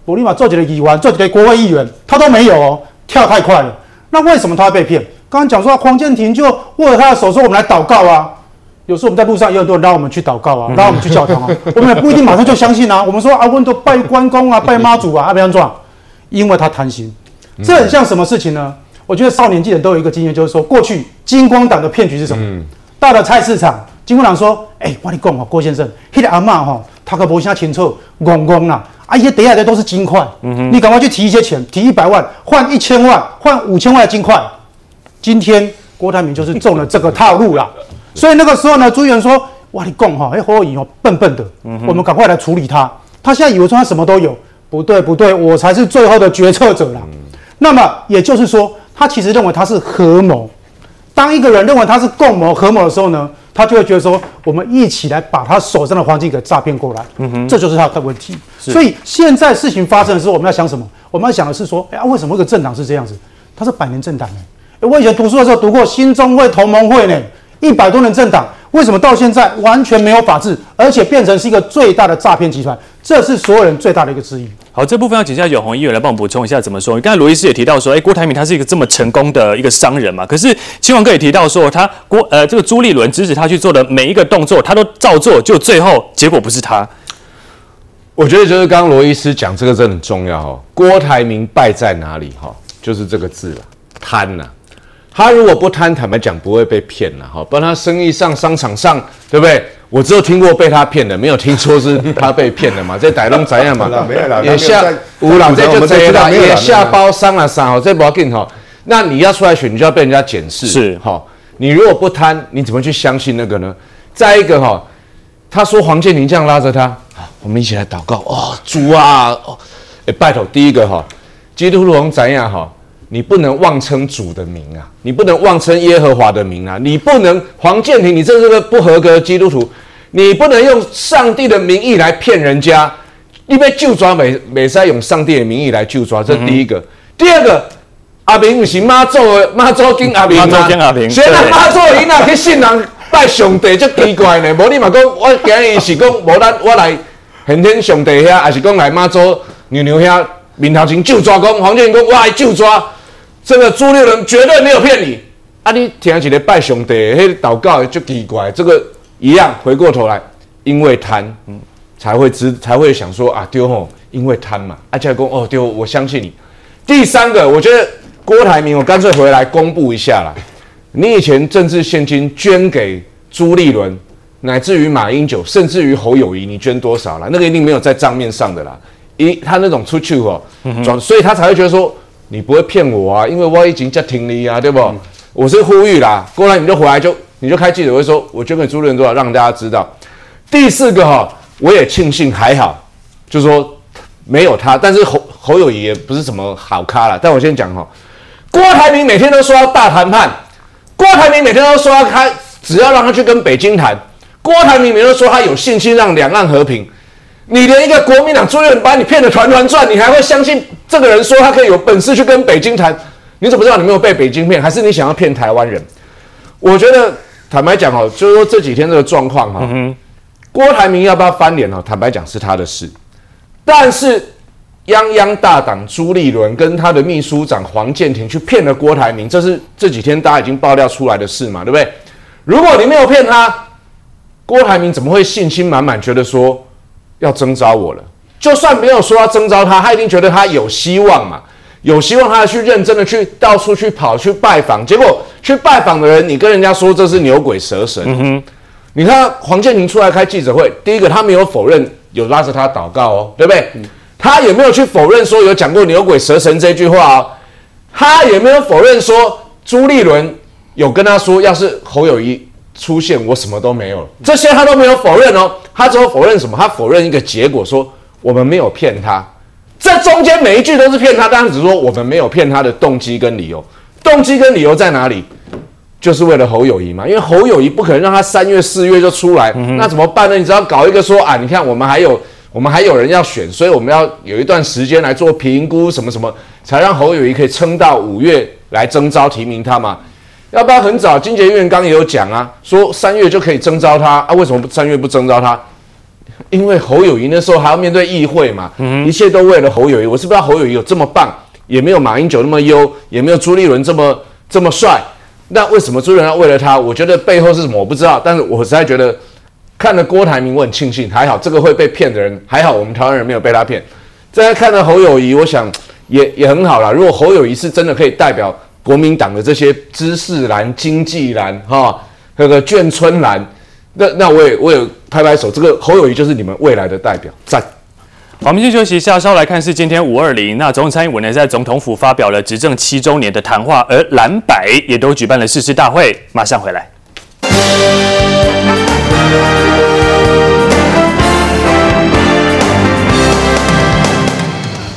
我立马做几个议员，做几个国会议员，他都没有哦，跳太快了。那为什么他会被骗？刚刚讲说黄建庭就握着他的手说：“我们来祷告啊。”有时候我们在路上也有很多人拉我们去祷告啊，拉我们去教堂啊，我们也不一定马上就相信啊。我们说啊，我们都拜关公啊，拜妈祖啊，阿边壮，因为他贪心。这很像什么事情呢？我觉得少年记者都有一个经验，就是说过去金光党的骗局是什么？到了菜市场，金光党说：“哎，我跟你讲哦，郭先生，那个阿嬷哈。”他可不像清楚，公公啦，啊，一些底下的都是金块，嗯哼，你赶快去提一些钱，提一百万换一千万，换五千万的金块。今天郭台铭就是中了这个套路啦，所以那个时候呢，朱议员说：“哇，你共哈，哎，侯友宜哦，笨笨的，嗯、哼我们赶快来处理他。他现在以为说他什么都有，不对不对，我才是最后的决策者啦。嗯、那么也就是说，他其实认为他是合谋。当一个人认为他是共谋合谋的时候呢？他就会觉得说，我们一起来把他手上的黄金给诈骗过来，嗯哼，这就是他的问题。所以现在事情发生的时候，我们要想什么？我们要想的是说，哎呀，为什么一个政党是这样子？他是百年政党哎，我以前读书的时候读过新中会同盟会呢，一百多年政党。为什么到现在完全没有法治，而且变成是一个最大的诈骗集团？这是所有人最大的一个质疑。好，这部分要请教永红议员来帮我们补充一下怎么说。刚才罗医师也提到说，哎，郭台铭他是一个这么成功的一个商人嘛，可是嶔煌哥也提到说，他郭呃这个朱立伦指使他去做的每一个动作，他都照做，就最后结果不是他。我觉得就是刚刚罗医师讲这个真的很重要哦。郭台铭败在哪里哈？就是这个字了，贪呐。他如果不贪，坦白讲不会被骗了哈。不然他生意上、商场上，对不对？我只有听过被他骗的，没有听说是他被骗的嘛。这歹龙怎样嘛？没有了，也下无了，这就贼了，也下包伤了伤哦，这不要紧哈。那你要出来选，你就要被人家检视是哈。你如果不贪，你怎么去相信那个呢？再一个哈，他说黄建林这样拉着他，我们一起来祷告哦，主啊，哦，拜托第一个哈，基督徒怎样哈？你不能妄称主的名啊，你不能妄称耶和华的名啊，你不能黄建庭，你这是个不合格的基督徒，你不能用上帝的名义来骗人家，因为就抓美美塞用上帝的名义来就抓，这是第一个。嗯、第二个，阿明不是妈祖的妈祖跟阿明吗？妈祖跟阿明，谁让妈祖伊那去信人拜上帝就奇怪呢？无你嘛讲，我今日是讲无咱我来显天上帝遐，还是讲来妈祖牛牛遐面头前就抓讲黄建庭讲我来就抓。这个朱立伦绝对没有骗你啊！你听起来拜兄弟，嘿，祷告就奇怪。这个一样，回过头来，因为贪，嗯，才会知，才会想说啊，丢吼，因为贪嘛。阿家公哦，丢，我相信你。第三个，我觉得郭台铭，我干脆回来公布一下啦。你以前政治献金捐给朱立伦，乃至于马英九，甚至于侯友宜，你捐多少了？那个一定没有在账面上的啦。一他那种出去哦，转，所以他才会觉得说。你不会骗我啊，因为我已经叫停你啊，对不？我是呼吁啦，过来你就回来就你就开记者会说，我捐给朱立伦多少，让大家知道。第四个哈，我也庆幸还好，就说没有他，但是侯侯友宜也不是什么好咖啦。但我先讲哈，郭台铭每天都说要大谈判，郭台铭每天都说要开，只要让他去跟北京谈，郭台铭每天都说他有信心让两岸和平。你连一个国民党朱立伦把你骗得团团转，你还会相信这个人说他可以有本事去跟北京谈？你怎么知道你没有被北京骗？还是你想要骗台湾人？我觉得坦白讲哦，就是说这几天这个状况哈，郭台铭要不要翻脸哦？坦白讲是他的事，但是泱泱大党朱立伦跟他的秘书长黄建庭去骗了郭台铭，这是这几天大家已经爆料出来的事嘛，对不对？如果你没有骗他，郭台铭怎么会信心满满觉得说？要征召我了，就算没有说要征召他，他一定觉得他有希望嘛，有希望，他去认真的去到处去跑去拜访，结果去拜访的人，你跟人家说这是牛鬼蛇神。嗯哼，你看黄健庭出来开记者会，第一个他没有否认有拉着他祷告哦，对不对？嗯、他也没有去否认说有讲过牛鬼蛇神这句话哦，他也没有否认说朱立伦有跟他说，要是侯友宜出现，我什么都没有了，这些他都没有否认哦。他只有否认什么？他否认一个结果，说我们没有骗他。这中间每一句都是骗他，当然只说我们没有骗他的动机跟理由。动机跟理由在哪里？就是为了侯友谊嘛。因为侯友谊不可能让他三月四月就出来，嗯、那怎么办呢？你只要搞一个说啊，你看我们还有我们还有人要选，所以我们要有一段时间来做评估，什么什么，才让侯友谊可以撑到五月来征召提名他嘛。要不然很早，金杰院刚也有讲啊，说三月就可以征召他啊，为什么不三月不征召他？因为侯友谊那时候还要面对议会嘛，嗯、一切都为了侯友谊。我是不知道侯友谊有这么棒，也没有马英九那么优，也没有朱立伦这么这么帅。那为什么朱立伦要为了他？我觉得背后是什么我不知道，但是我实在觉得看了郭台铭，我很庆幸，还好这个会被骗的人还好，我们台湾人没有被他骗。再看了侯友谊，我想也也很好啦。如果侯友谊是真的可以代表。国民党的这些知识蓝、经济蓝，哈，那个眷村蓝，那那我也我也拍拍手，这个侯友谊就是你们未来的代表，赞。好，我们先休息一下，稍后来看是今天五二零，那总统蔡英文呢在总统府发表了执政七周年的谈话，而蓝白也都举办了誓师大会，马上回来。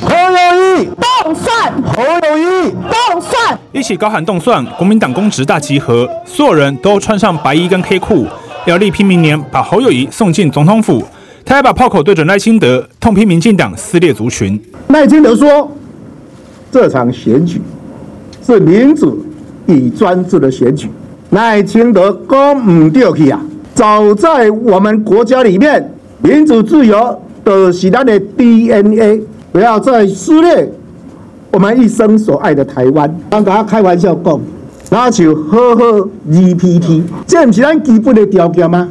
侯友宜动算，一起高喊动算，国民党公职大集合，所有人都穿上白衣跟黑裤，要力拼明年把侯友宜送进总统府。他还把炮口对准赖清德，痛批民进党撕裂族群。赖清德说，这场选举是民主与专制的选举。赖清德讲唔对去啊！早在我们国家里面，民主自由都是咱的 DNA，不要再撕裂。我们一生所爱的台湾，刚刚开玩笑讲，那就好好 GPT，这不是咱基本的条件吗？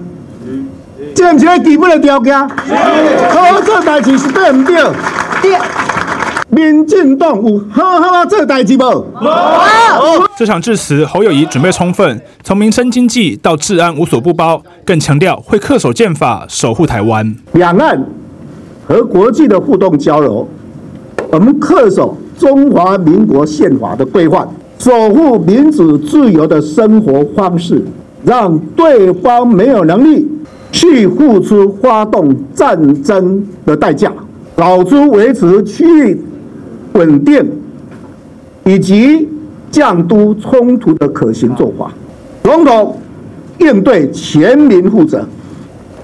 这不是咱基本的条件？好好做代志是对不对？对。民进党有好好做代志无？这场致辞，侯友宜准备充分，从民生经济到治安无所不包，更强调会恪守宪法，守护台湾。两岸和国际的互动交流，我们恪守。中华民国宪法的规范，守护民主自由的生活方式，让对方没有能力去付出发动战争的代价，搞出维持区域稳定以及降都冲突的可行做法。总统应对全民负责，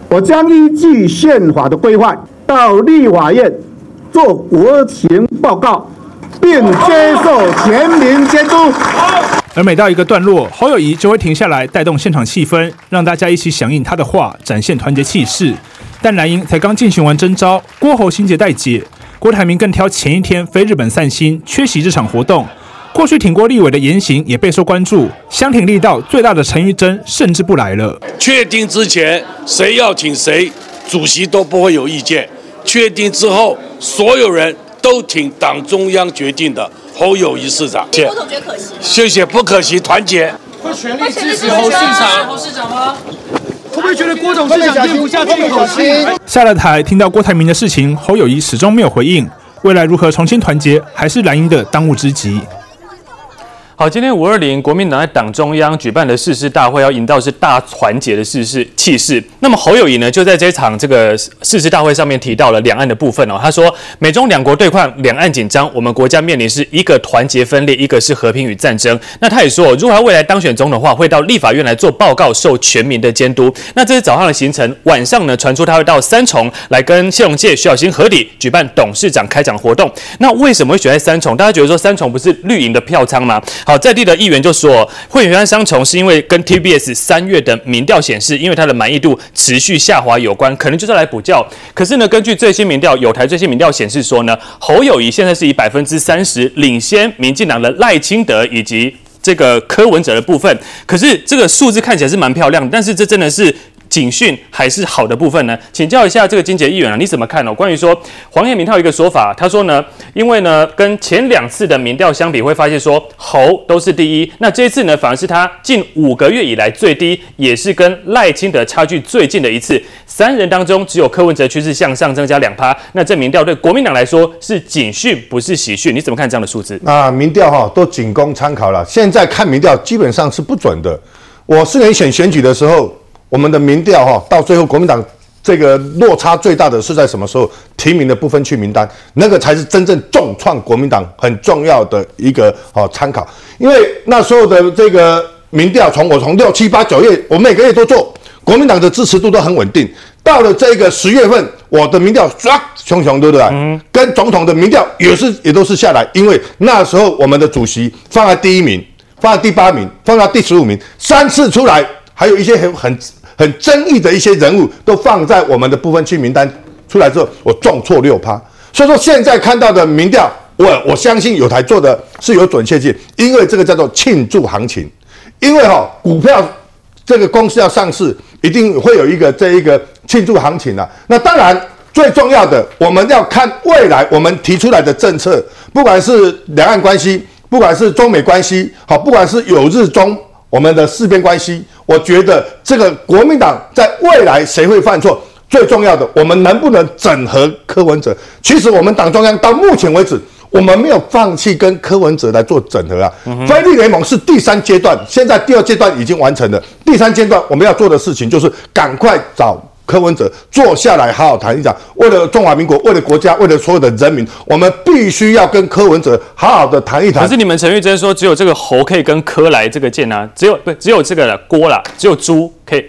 我将依据宪法的规范到立法院做国情报告，并接受全民监督。而每到一个段落，侯友谊就会停下来带动现场气氛，让大家一起响应他的话，展现团结气势。但蓝营才刚进行完征召，郭侯心结待解，郭台铭更挑前一天飞日本散心，缺席这场活动。过去挺郭立伟的言行也备受关注，相挺力道最大的陈玉珍甚至不来了。确定之前谁要挺谁，主席都不会有意见；确定之后，所有人都挺党中央决定的侯友谊市长。谢谢，觉得可惜。谢谢，不可惜，团结。会全力支持侯市长？侯市长吗？会不会觉得郭董事长咽不下这一口气？下了台，听到郭台铭的事情，侯友谊始终没有回应。未来如何重新团结，还是蓝营的当务之急。好，今天五二零，国民党在党中央举办的誓师大会，要营造是大团结的誓师气势。那么侯友宜呢，就在这场这个誓师大会上面提到了两岸的部分哦。他说，美中两国对抗，两岸紧张，我们国家面临是一个团结分裂，一个是和平与战争。那他也说，如果他未来当选总统的话，会到立法院来做报告，受全民的监督。那这是早上的行程，晚上呢，传出他会到三重来跟谢龙介、徐小新合体举办董事长开讲活动。那为什么会选在三重？大家觉得说三重不是绿营的票仓吗？好，在地的议员就说，会选三重是因为跟 TBS 三月的民调显示，因为他的满意度持续下滑有关，可能就是来补教。可是呢，根据最新民调，友台最新民调显示说呢，侯友谊现在是以百分之三十领先民进党的赖清德以及这个柯文哲的部分。可是这个数字看起来是蛮漂亮，但是这真的是。警讯还是好的部分呢？请教一下这个金杰议员啊，你怎么看呢？关于说黄彦明他有一个说法，他说呢，因为呢跟前两次的民调相比，会发现说侯都是第一，那这一次呢反而是他近五个月以来最低，也是跟赖清德差距最近的一次。三人当中只有柯文哲趋势向上增加两趴，那这民调对国民党来说是警讯，不是喜讯。你怎么看这样的数字？那民调哈都仅供参考了，现在看民调基本上是不准的。我四年选选举的时候。我们的民调哈，到最后国民党这个落差最大的是在什么时候？提名的不分区名单，那个才是真正重创国民党很重要的一个哦参考。因为那时候的这个民调，从我从六七八九月，我每个月都做，国民党的支持度都很稳定。到了这个十月份，我的民调唰熊熊，对不对？嗯。跟总统的民调也是也都是下来，因为那时候我们的主席放在第一名，放在第八名，放在第十五名，三次出来，还有一些很很。很争议的一些人物都放在我们的不分区名单出来之后，我重挫六趴。所以说现在看到的民调，我我相信有台做的是有准确性，因为这个叫做庆祝行情。因为哈股票这个公司要上市，一定会有一个这一个庆祝行情啊。那当然最重要的，我们要看未来我们提出来的政策，不管是两岸关系，不管是中美关系，好，不管是有日中。我们的四边关系，我觉得这个国民党在未来谁会犯错，最重要的，我们能不能整合柯文哲？其实我们党中央到目前为止，我们没有放弃跟柯文哲来做整合啊。非绿联盟是第三阶段，现在第二阶段已经完成了，第三阶段我们要做的事情就是赶快找。柯文哲坐下来好好谈一讲，为了中华民国，为了国家，为了所有的人民，我们必须要跟柯文哲好好的谈一谈。可是你们陈玉珍说，只有这个猴可以跟柯来这个见啊，只有不只有这个了郭啦，只有猪可以，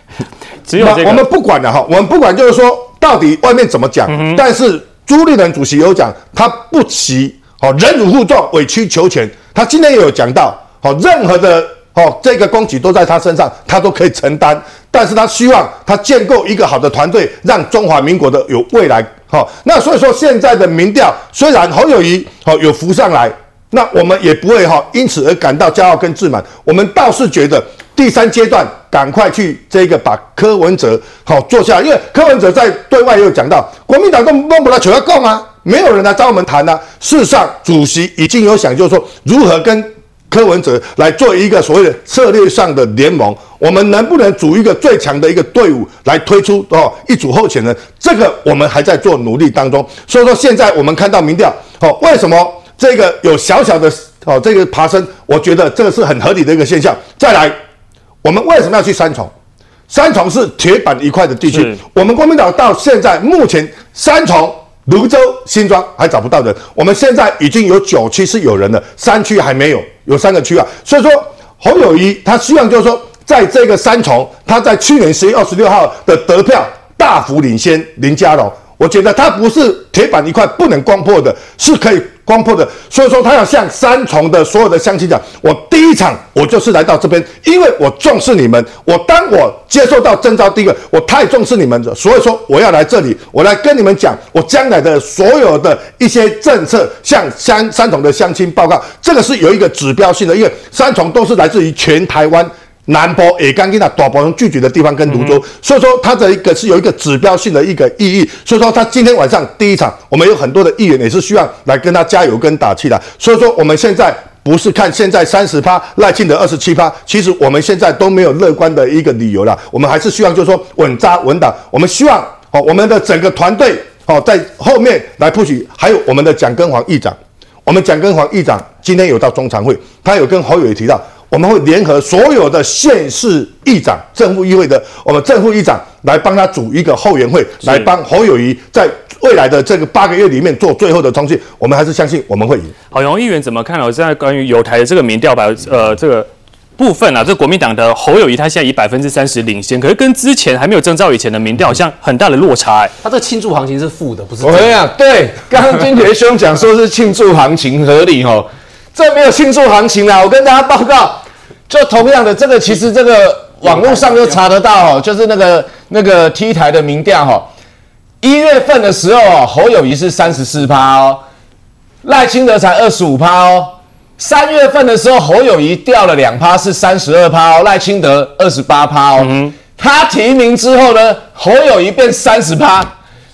只有这个。我们不管了哈，我们不管就是说到底外面怎么讲，嗯、但是朱立伦主席有讲，他不惜好忍辱负重，委曲求全。他今天也有讲到，好任何的。哦，这个攻击都在他身上，他都可以承担。但是他希望他建构一个好的团队，让中华民国的有未来。好、哦，那所以说现在的民调虽然侯友谊好有浮上来，那我们也不会哈、哦、因此而感到骄傲跟自满。我们倒是觉得第三阶段赶快去这个把柯文哲好、哦、做下，因为柯文哲在对外也有讲到，国民党都弄不来求要共啊，没有人来找我们谈啊。事实上，主席已经有想，就是说如何跟。柯文哲来做一个所谓的策略上的联盟，我们能不能组一个最强的一个队伍来推出哦一组候选人？这个我们还在做努力当中。所以说现在我们看到民调，哦，为什么这个有小小的哦这个爬升？我觉得这个是很合理的一个现象。再来，我们为什么要去三重？三重是铁板一块的地区，我们国民党到现在目前三重泸州、新庄还找不到人。我们现在已经有九区是有人了，三区还没有，有三个区啊。所以说侯友谊他希望就是说，在这个三重，他在去年十月二十六号的得票大幅领先林佳龙。我觉得他不是铁板一块不能攻破的，是可以攻破的。所以说，他要向三重的所有的乡亲讲：我第一场我就是来到这边，因为我重视你们。我当我接受到征召第一个，我太重视你们了，所以说我要来这里，我来跟你们讲我将来的所有的一些政策，向三三重的乡亲报告。这个是有一个指标性的，因为三重都是来自于全台湾。南坡也刚跟那大部分聚集的地方跟泸州，嗯、所以说它的一个是有一个指标性的一个意义。所以说他今天晚上第一场，我们有很多的议员也是希望来跟他加油跟打气的。所以说我们现在不是看现在三十趴赖清德二十七趴，其实我们现在都没有乐观的一个理由了。我们还是希望就是说稳扎稳打。我们希望哦，我们的整个团队哦在后面来 push，还有我们的蒋根煌议长，我们蒋根煌议长今天有到中常会，他有跟侯友也提到。我们会联合所有的县市议长、正副议会的我们正副议长来帮他组一个后援会，来帮侯友谊在未来的这个八个月里面做最后的冲刺。我们还是相信我们会赢。好，杨议员怎么看？我现在关于友台的这个民调吧，呃，这个部分啊，这个国民党的侯友谊他现在以百分之三十领先，可是跟之前还没有征召以前的民调好像很大的落差。哎，他这庆祝行情是负的，不是？我跟你讲，对，刚刚金杰兄讲说是庆祝行情合理哦。这没有庆祝行情啦，我跟大家报告，就同样的这个，其实这个网络上都查得到哦，就是那个那个 T 台的民调哈，一月份的时候哦，侯友谊是三十四趴哦，赖清德才二十五趴哦，三月份的时候侯友谊掉了两趴，是三十二趴哦，赖清德二十八趴哦，他提名之后呢，侯友谊变三十趴，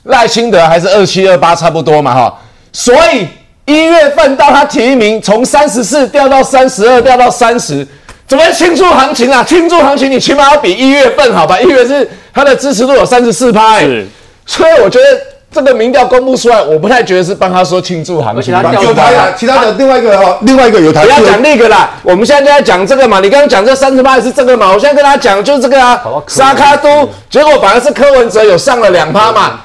赖清德还是二七二八差不多嘛哈，所以。一月份到他提名，从三十四掉到三十二，掉到三十，怎么庆祝行情啊？庆祝行情，你起码要比一月份好吧？一月是他的支持度有三十四趴，是，所以我觉得这个民调公布出来，我不太觉得是帮他说庆祝行情。有台啊，其他的另外一个哦，另外一个有台。不要讲那个啦，我们现在就在讲这个嘛。你刚刚讲这三十八是这个嘛？我现在跟他讲就是这个啊，沙卡都，结果反而是柯文哲有上了两趴嘛，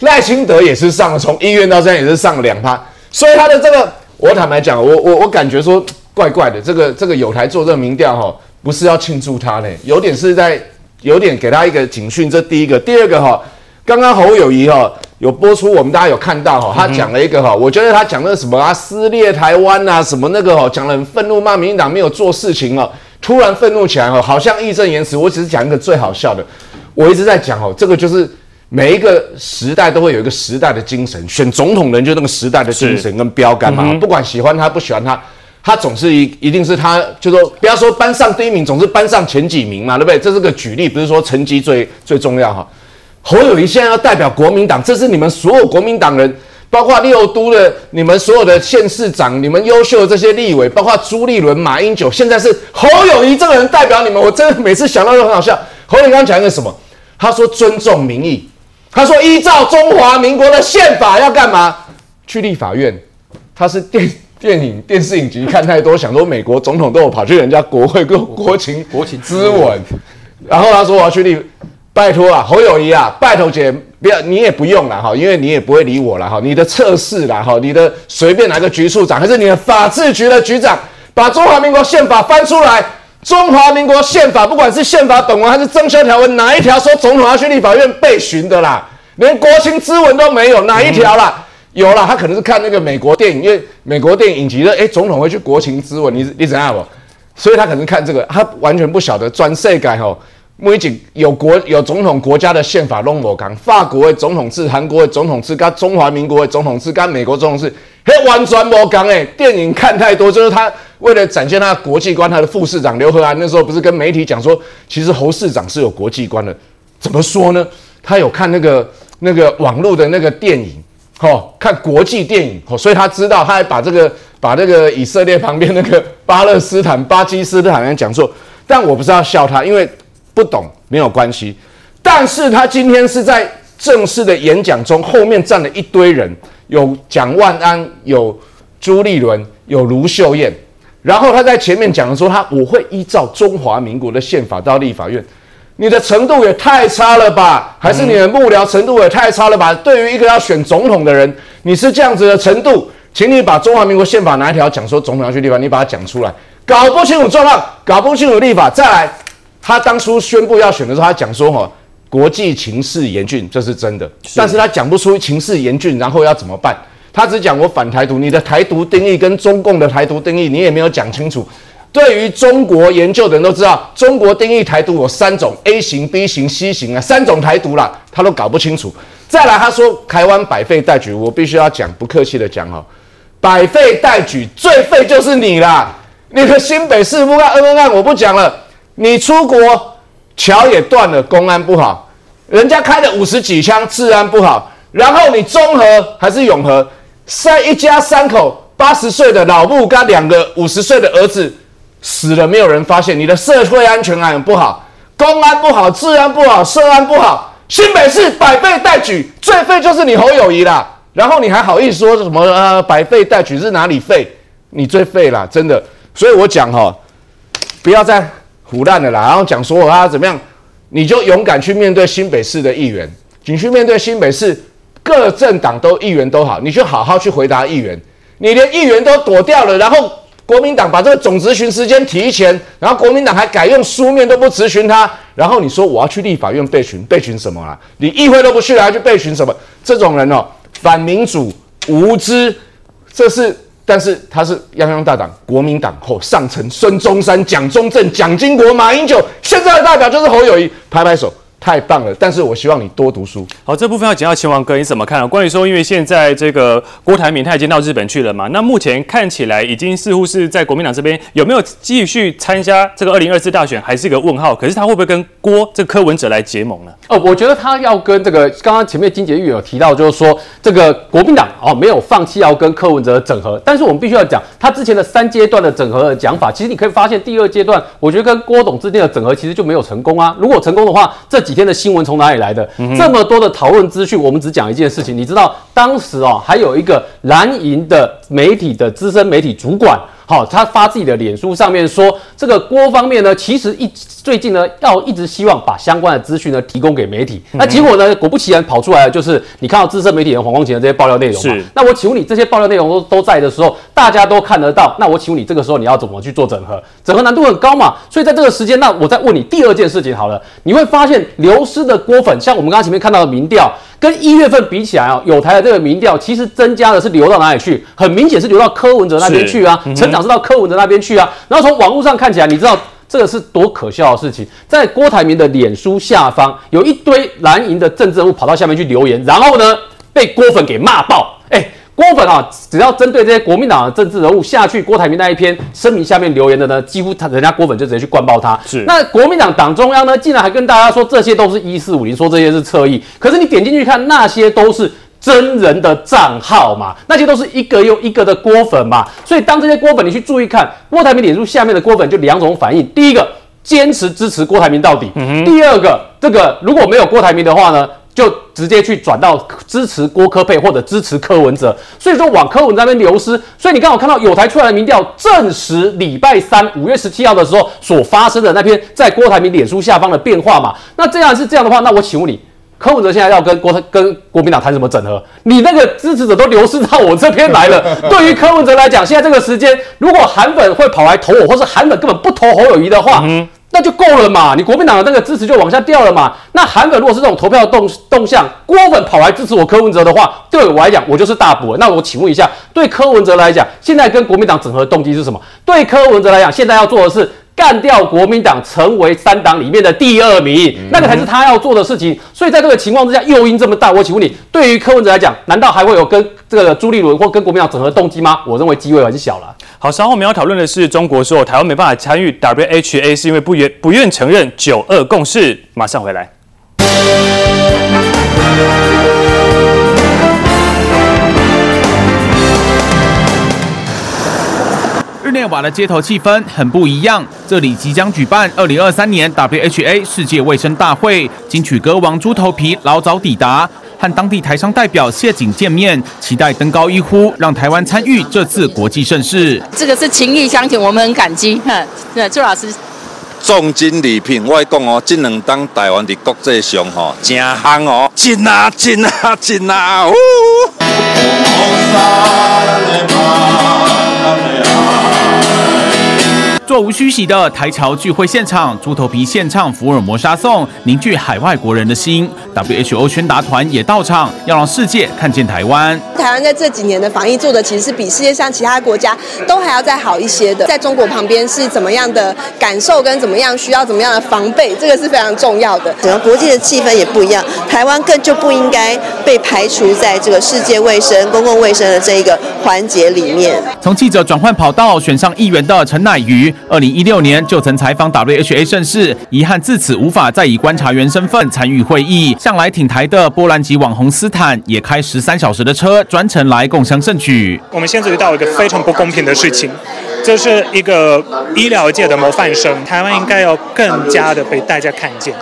赖清德也是上了，从一月到现在也是上了两趴。所以他的这个，我坦白讲，我我我感觉说怪怪的。这个这个有台做这个民调哈，不是要庆祝他呢，有点是在有点给他一个警讯。这第一个，第二个哈，刚刚侯友谊哈有播出，我们大家有看到哈，他讲了一个哈，我觉得他讲的什么啊，撕裂台湾啊，什么那个哈，讲了很愤怒，骂民进党没有做事情哦，突然愤怒起来哈，好像义正言辞。我只是讲一个最好笑的，我一直在讲哦，这个就是。每一个时代都会有一个时代的精神，选总统人就那个时代的精神跟标杆嘛。不管喜欢他不喜欢他，他总是一一定是他，就说不要说班上第一名，总是班上前几名嘛，对不对？这是个举例，不是说成绩最最重要哈。侯友谊现在要代表国民党，这是你们所有国民党人，包括六都的你们所有的县市长，你们优秀的这些立委，包括朱立伦、马英九，现在是侯友谊这个人代表你们，我真的每次想到都很好笑。侯友谊刚刚讲一个什么？他说尊重民意。他说：“依照中华民国的宪法要干嘛？去立法院。他是电电影、电视影集看太多，想说美国总统都有跑去人家国会跟国情国情咨文。然后他说我要去立，拜托啊，侯友谊啊，拜托姐，不要你也不用了哈，因为你也不会理我了哈。你的测试啦哈，你的随便哪个局处长，还是你的法制局的局长，把中华民国宪法翻出来。”中华民国宪法，不管是宪法本文还是增修条文，哪一条说总统要去立法院备询的啦？连国情咨文都没有，哪一条啦？有啦，他可能是看那个美国电影，因为美国电影影集的，哎，总统会去国情咨文，你你怎样不？所以他可能看这个，他完全不晓得专税改吼，每一有国有总统国家的宪法拢无同，法国的总统制，韩国的总统制，跟中华民国的总统制，跟美国总统制，嘿，完全无同诶。电影看太多，就是他。为了展现他的国际观，他的副市长刘和安那时候不是跟媒体讲说，其实侯市长是有国际观的。怎么说呢？他有看那个那个网络的那个电影，哦，看国际电影，哦，所以他知道，他还把这个把那个以色列 旁边那个巴勒斯坦、巴基斯坦人讲错。但我不是要笑他，因为不懂没有关系。但是他今天是在正式的演讲中，后面站了一堆人，有蒋万安，有朱立伦，有卢秀燕。然后他在前面讲的说，他我会依照中华民国的宪法到立法院。你的程度也太差了吧？还是你的幕僚程度也太差了吧？对于一个要选总统的人，你是这样子的程度，请你把中华民国宪法哪一条讲说总统要去立法，你把它讲出来。搞不清楚状况，搞不清楚立法，再来，他当初宣布要选的时候，他讲说哈，国际情势严峻，这是真的，但是他讲不出情势严峻，然后要怎么办？他只讲我反台独，你的台独定义跟中共的台独定义，你也没有讲清楚。对于中国研究的人都知道，中国定义台独有三种：A 型、B 型、C 型啊，三种台独啦，他都搞不清楚。再来，他说台湾百废待举，我必须要讲，不客气的讲哦，百废待举，最废就是你啦！你的新北市不干恩恩案，我不讲了。你出国桥也断了，公安不好，人家开了五十几枪，治安不好。然后你中和还是永和，三一家三口，八十岁的老母跟两个五十岁的儿子。死了没有人发现，你的社会安全感不好，公安不好，治安不好，社安不好，新北市百废待举，最废就是你侯友谊啦。然后你还好意思说什么呃百废待举是哪里废？你最废啦，真的。所以我讲哈，不要再唬烂的啦。然后讲说啊怎么样，你就勇敢去面对新北市的议员，你去面对新北市各政党都议员都好，你就好好去回答议员。你连议员都躲掉了，然后。国民党把这个总质询时间提前，然后国民党还改用书面都不质询他，然后你说我要去立法院备询，备询什么啊？你议会都不去了，还去备询什么？这种人哦，反民主、无知，这是，但是他是泱泱大党国民党后上层孙中山、蒋中正、蒋经国、马英九，现在的代表就是侯友谊，拍拍手。太棒了，但是我希望你多读书。好，这部分要讲到秦王哥，你怎么看啊？关于说，因为现在这个郭台铭他已经到日本去了嘛，那目前看起来已经似乎是在国民党这边有没有继续参加这个二零二四大选，还是一个问号。可是他会不会跟郭这个柯文哲来结盟呢？哦，我觉得他要跟这个刚刚前面金洁玉有提到，就是说这个国民党哦没有放弃要跟柯文哲整合，但是我们必须要讲他之前的三阶段的整合的讲法，其实你可以发现第二阶段，我觉得跟郭董之间的整合其实就没有成功啊。如果成功的话，这几天的新闻从哪？里来的这么多的讨论资讯？我们只讲一件事情，你知道当时啊，还有一个蓝营的媒体的资深媒体主管。好，他发自己的脸书上面说，这个郭方面呢，其实一最近呢，要一直希望把相关的资讯呢提供给媒体。那结果呢，果不其然跑出来了，就是你看到资深媒体人黄光芹的这些爆料内容嘛。是。那我请问你，这些爆料内容都都在的时候，大家都看得到。那我请问你，这个时候你要怎么去做整合？整合难度很高嘛。所以在这个时间，那我再问你第二件事情好了，你会发现流失的郭粉，像我们刚刚前面看到的民调。跟一月份比起来啊，有台的这个民调其实增加的是流到哪里去？很明显是流到柯文哲那边去啊，嗯、成长是到柯文哲那边去啊。然后从网络上看起来，你知道这个是多可笑的事情？在郭台铭的脸书下方，有一堆蓝营的政治人物跑到下面去留言，然后呢被郭粉给骂爆。郭粉啊，只要针对这些国民党的政治人物下去，郭台铭那一篇声明下面留言的呢，几乎他人家郭粉就直接去灌爆他。是，那国民党党中央呢，竟然还跟大家说这些都是一四五零，说这些是侧翼。可是你点进去看，那些都是真人的账号嘛，那些都是一个又一个的郭粉嘛。所以当这些郭粉你去注意看，郭台铭脸书下面的郭粉就两种反应：第一个，坚持支持郭台铭到底；嗯、第二个，这个如果没有郭台铭的话呢？就直接去转到支持郭科配或者支持柯文哲，所以说往柯文哲那边流失。所以你刚好看到有台出来的民调，证实礼拜三五月十七号的时候所发生的那篇在郭台铭脸书下方的变化嘛。那这样是这样的话，那我请问你，柯文哲现在要跟郭跟国民党谈什么整合？你那个支持者都流失到我这边来了。对于柯文哲来讲，现在这个时间，如果韩粉会跑来投我，或是韩粉根本不投侯友谊的话，嗯。那就够了嘛，你国民党的那个支持就往下掉了嘛。那韩粉如果是这种投票动动向，郭粉跑来支持我柯文哲的话，对我来讲，我就是大补。那我请问一下，对柯文哲来讲，现在跟国民党整合的动机是什么？对柯文哲来讲，现在要做的是。干掉国民党，成为三党里面的第二名，嗯，那个才是他要做的事情。所以在这个情况之下，诱因这么大，我请问你，对于柯文哲来讲，难道还会有跟这个朱立伦或跟国民党整合动机吗？我认为机会还是小了。好，稍后我们要讨论的是，中国说台湾没办法参与 WHA 是因为不愿不愿承认九二共识。马上回来。内瓦的街头气氛很不一样，这里即将举办二零二三年 WHA 世界卫生大会，金曲歌王猪头皮老早抵达，和当地台商代表谢景见面，期待登高一呼，让台湾参与这次国际盛事。这个是情谊相挺，我们很感激。哼，对，朱老师。重金礼品，我讲哦，这两当台湾的国际上吼，真夯哦，真啊真啊真啊！呜。座无虚席的台侨聚会现场，猪头皮献唱福尔摩沙颂，凝聚海外国人的心。WHO 宣达团也到场，要让世界看见台湾。台湾在这几年的防疫做的，其实是比世界上其他国家都还要再好一些的。在中国旁边是怎么样的感受，跟怎么样需要怎么样的防备，这个是非常重要的。整个国际的气氛也不一样，台湾更就不应该被排除在这个世界卫生、公共卫生的这一个环节里面。从记者转换跑道选上议员的陈乃瑜。二零一六年就曾采访 WHA 盛世，遗憾自此无法再以观察员身份参与会议。向来挺台的波兰籍网红斯坦也开十三小时的车，专程来共享盛举。我们现在遇到一个非常不公平的事情，这是一个医疗界的模范生，台湾应该要更加的被大家看见。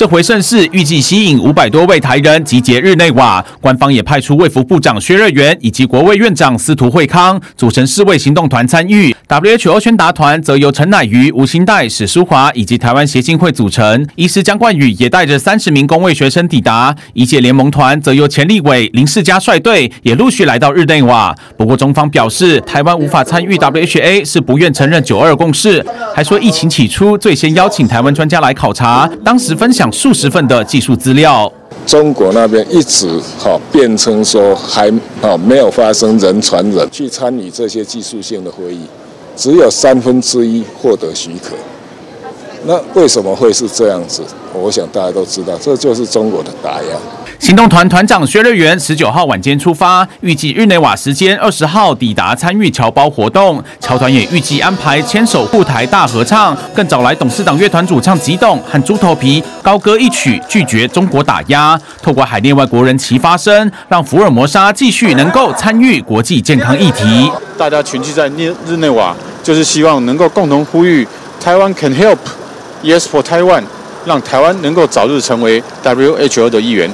这回盛事预计吸引五百多位台人集结日内瓦，官方也派出卫福部长薛瑞元以及国卫院长司徒惠康组成世卫行动团参与。WHO 宣达团则由陈乃瑜、吴兴岱、史书华以及台湾协进会组成，医师江冠宇也带着三十名公卫学生抵达。医界联盟团则由钱立伟、林世嘉率队，也陆续来到日内瓦。不过中方表示，台湾无法参与 WHA 是不愿承认九二共识，还说疫情起初最先邀请台湾专家来考察，当时分享数十份的技术资料。中国那边一直哈辩称说还啊没有发生人传人，去参与这些技术性的会议。只有三分之一获得许可，那为什么会是这样子？我想大家都知道，这就是中国的打压。行动团团长薛瑞元十九号晚间出发，预计日内瓦时间二十号抵达参与侨胞活动。侨团也预计安排牵手护台大合唱，更找来董事长乐团主唱吉董和猪头皮高歌一曲，拒绝中国打压。透过海内外国人齐发声，让福尔摩沙继续能够参与国际健康议题。大家群聚在日日内瓦。就是希望能够共同呼吁台湾 can help，yes for Taiwan，让台湾能够早日成为 WHO 的一员。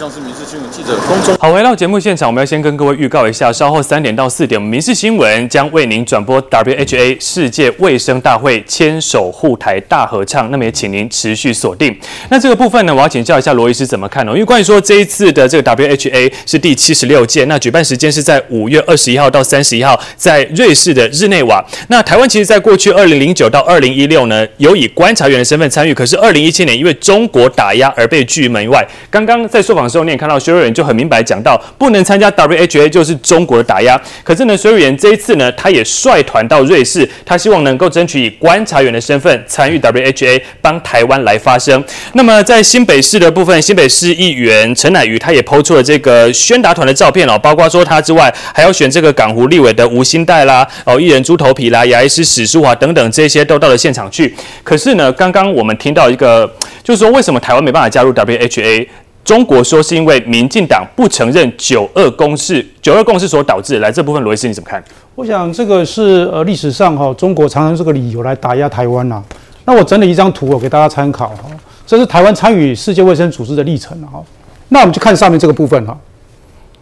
像是民事新闻记者公众。好，回到节目现场，我们要先跟各位预告一下，稍后三点到四点，民事新闻将为您转播 WHA 世界卫生大会牵手护台大合唱。那么也请您持续锁定。那这个部分呢，我要请教一下罗医师怎么看呢？因为关于说这一次的这个 WHA 是第七十六届，那举办时间是在五月二十一号到三十一号，在瑞士的日内瓦。那台湾其实在过去二零零九到二零一六呢，有以观察员的身份参与，可是二零一七年因为中国打压而被拒门外。刚刚在受访。时候你也看到薛瑞元就很明白讲到，不能参加 WHA 就是中国的打压。可是呢，薛瑞元这一次呢，他也率团到瑞士，他希望能够争取以观察员的身份参与 WHA，帮台湾来发声。那么在新北市的部分，新北市议员陈乃瑜他也抛出了这个宣达团的照片哦，包括说他之外，还要选这个港湖立委的吴欣岱啦，哦，艺人猪头皮啦，牙医师史书华等等这些都到了现场去。可是呢，刚刚我们听到一个，就是说为什么台湾没办法加入 WHA？中国说是因为民进党不承认九二共识，九二共识所导致。来这部分，罗医师你怎么看？我想这个是呃历史上哈、中国常常这个理由来打压台湾呐、那我整理一张图，我给大家参考哈。这是台湾参与世界卫生组织的历程哈。那我们就看上面这个部分哈。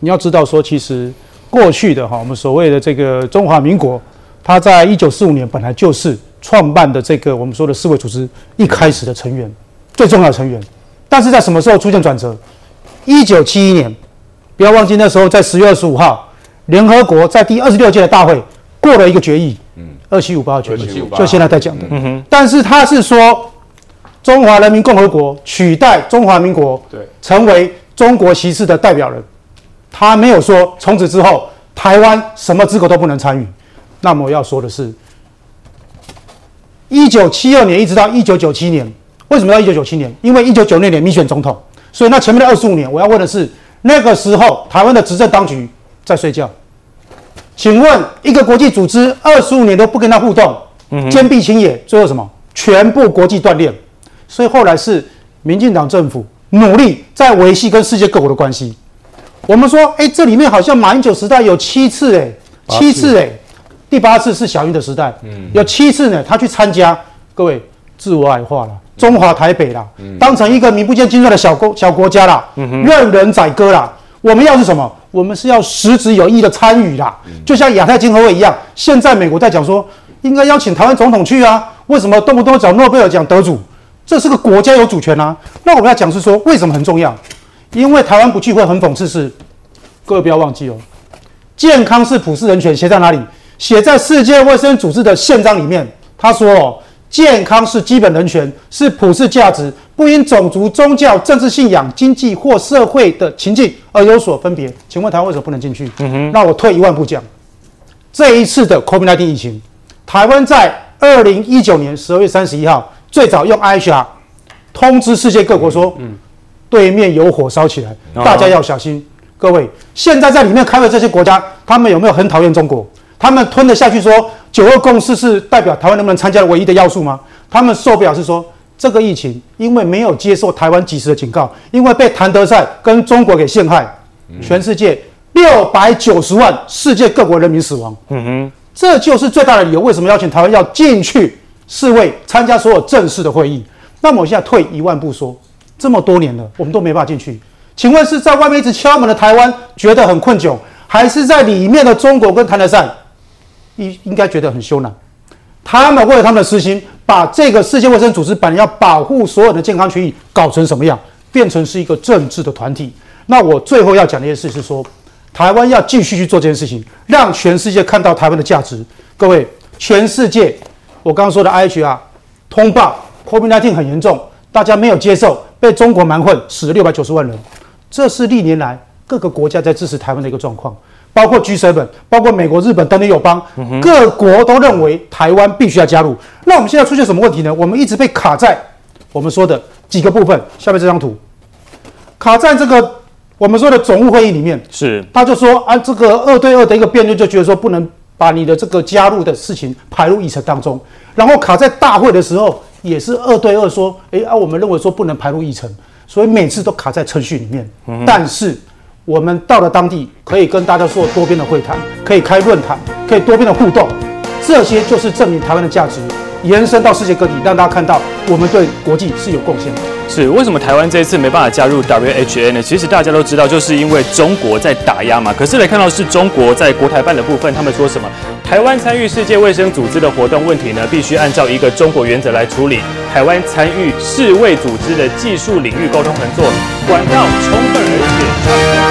你要知道说，其实过去的哈，我们所谓的这个中华民国，它在一九四五年本来就是创办的这个我们说的世卫组织一开始的成员，最重要的成员。但是在什么时候出现转折？一九七一年，不要忘记那时候在十月二十五号，联合国在第二十六届的大会过了一个决议，嗯，二七五八决议，就现在在讲的。嗯哼。但是他是说，中华人民共和国取代中华民国，对，成为中国席次的代表人。他没有说从此之后台湾什么资格都不能参与。那么我要说的是，一九七二年一直到一九九七年。为什么到一九九七年？因为一九九六年民选总统，所以那前面的二十五年，我要问的是，那个时候台湾的执政当局在睡觉。请问一个国际组织二十五年都不跟他互动，坚壁清野，最后什么？全部国际断裂。所以后来是民进党政府努力在维系跟世界各国的关系。我们说，哎，这里面好像马英九时代有七次，哎，七次，哎，第八次是小英的时代，嗯有七次呢，他去参加，各位自我矮化了。中华台北啦，当成一个名不见经传的小国小国家啦，任人宰割啦。我们要是什么？我们是要实质有意的参与啦。就像亚太经合会一样，现在美国在讲说，应该邀请台湾总统去啊。为什么动不动找诺贝尔奖得主？这是个国家有主权啊。那我们要讲是说，为什么很重要？因为台湾不去会很讽刺是，各位不要忘记哦，健康是普世人权，写在哪里？写在世界卫生组织的宪章里面。他说哦，健康是基本人权，是普世价值，不因种族、宗教、政治信仰、经济或社会的情境而有所分别。请问台湾为什么不能进去？嗯哼，那我退一万步讲，这一次的 COVID-19 疫情，台湾在二零一九年十二月三十一号最早用 IHR 通知世界各国说，嗯。对面有火烧起来，大家要小心。各位，现在在里面开会这些国家，他们有没有很讨厌中国？他们吞得下去说九二共识是代表台湾能不能参加的唯一的要素吗？他们受表示说这个疫情，因为没有接受台湾及时的警告，因为被谭德赛跟中国给陷害，全世界六百九十万世界各国人民死亡。嗯哼，这就是最大的理由，为什么邀请台湾要进去世卫参加所有正式的会议？那么我现在退一万步说。这么多年了，我们都没办法进去。请问是在外面一直敲门的台湾觉得很困窘，还是在里面的中国跟谭德塞应应该觉得很羞赧？他们为了他们的私心，把这个世界卫生组织本来要保护所有的健康权益搞成什么样？变成是一个政治的团体。那我最后要讲的一件事是说，台湾要继续去做这件事情，让全世界看到台湾的价值。各位，全世界，我刚刚说的 IHR 通报 COVID-19 很严重，大家没有接受。被中国蛮混，死了六百九十万人，这是历年来各个国家在支持台湾的一个状况，包括 G7，包括美国、日本等等友邦，各国都认为台湾必须要加入。那我们现在出现什么问题呢？我们一直被卡在我们说的几个部分。下面这张图，卡在这个我们说的总务会议里面，是他就说啊，这个二对二的一个辩论，就觉得说不能把你的这个加入的事情排入议程当中，然后卡在大会的时候。也是二对二说，诶啊，我们认为说不能排入议程，所以每次都卡在程序里面。嗯、但是我们到了当地，可以跟大家做多边的会谈，可以开论坛，可以多边的互动，这些就是证明台湾的价值。延伸到世界各地，让大家看到我们对国际是有贡献的。是为什么台湾这一次没办法加入 WHA 呢？其实大家都知道，就是因为中国在打压嘛。可是来看到是中国在国台办的部分，他们说什么？台湾参与世界卫生组织的活动问题呢，必须按照一个中国原则来处理。台湾参与世卫组织的技术领域沟通合作管道充分而且。